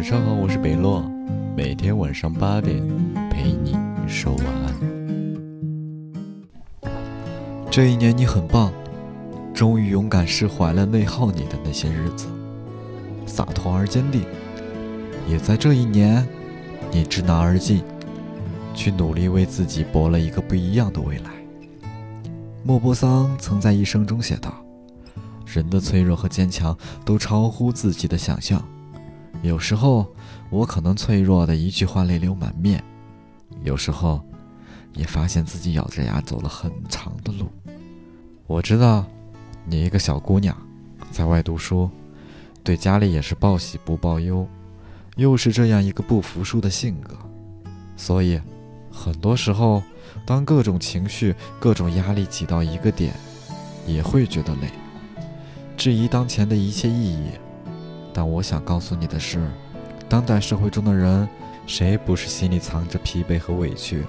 晚上好，我是北洛，每天晚上八点陪你说晚安。这一年你很棒，终于勇敢释怀了内耗你的那些日子，洒脱而坚定。也在这一年，你知难而进，去努力为自己搏了一个不一样的未来。莫泊桑曾在一生中写道：“人的脆弱和坚强都超乎自己的想象。”有时候，我可能脆弱的一句话泪流满面；有时候，也发现自己咬着牙走了很长的路。我知道，你一个小姑娘，在外读书，对家里也是报喜不报忧，又是这样一个不服输的性格，所以，很多时候，当各种情绪、各种压力挤到一个点，也会觉得累，质疑当前的一切意义。但我想告诉你的是，当代社会中的人，谁不是心里藏着疲惫和委屈，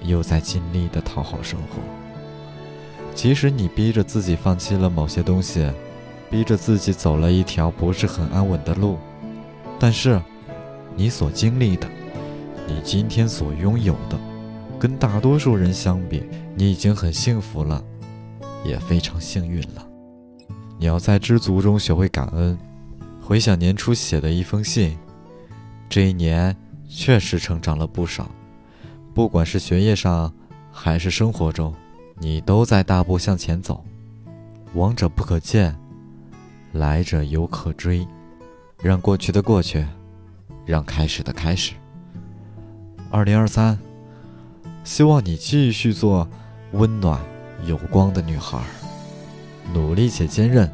又在尽力的讨好生活？即使你逼着自己放弃了某些东西，逼着自己走了一条不是很安稳的路，但是，你所经历的，你今天所拥有的，跟大多数人相比，你已经很幸福了，也非常幸运了。你要在知足中学会感恩。回想年初写的一封信，这一年确实成长了不少，不管是学业上还是生活中，你都在大步向前走。往者不可见，来者犹可追。让过去的过去，让开始的开始。二零二三，希望你继续做温暖有光的女孩，努力且坚韧，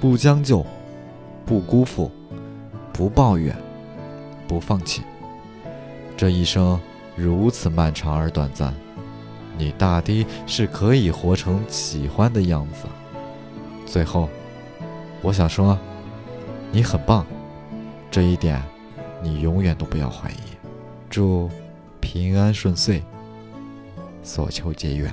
不将就。不辜负，不抱怨，不放弃。这一生如此漫长而短暂，你大抵是可以活成喜欢的样子。最后，我想说，你很棒，这一点你永远都不要怀疑。祝平安顺遂，所求皆愿。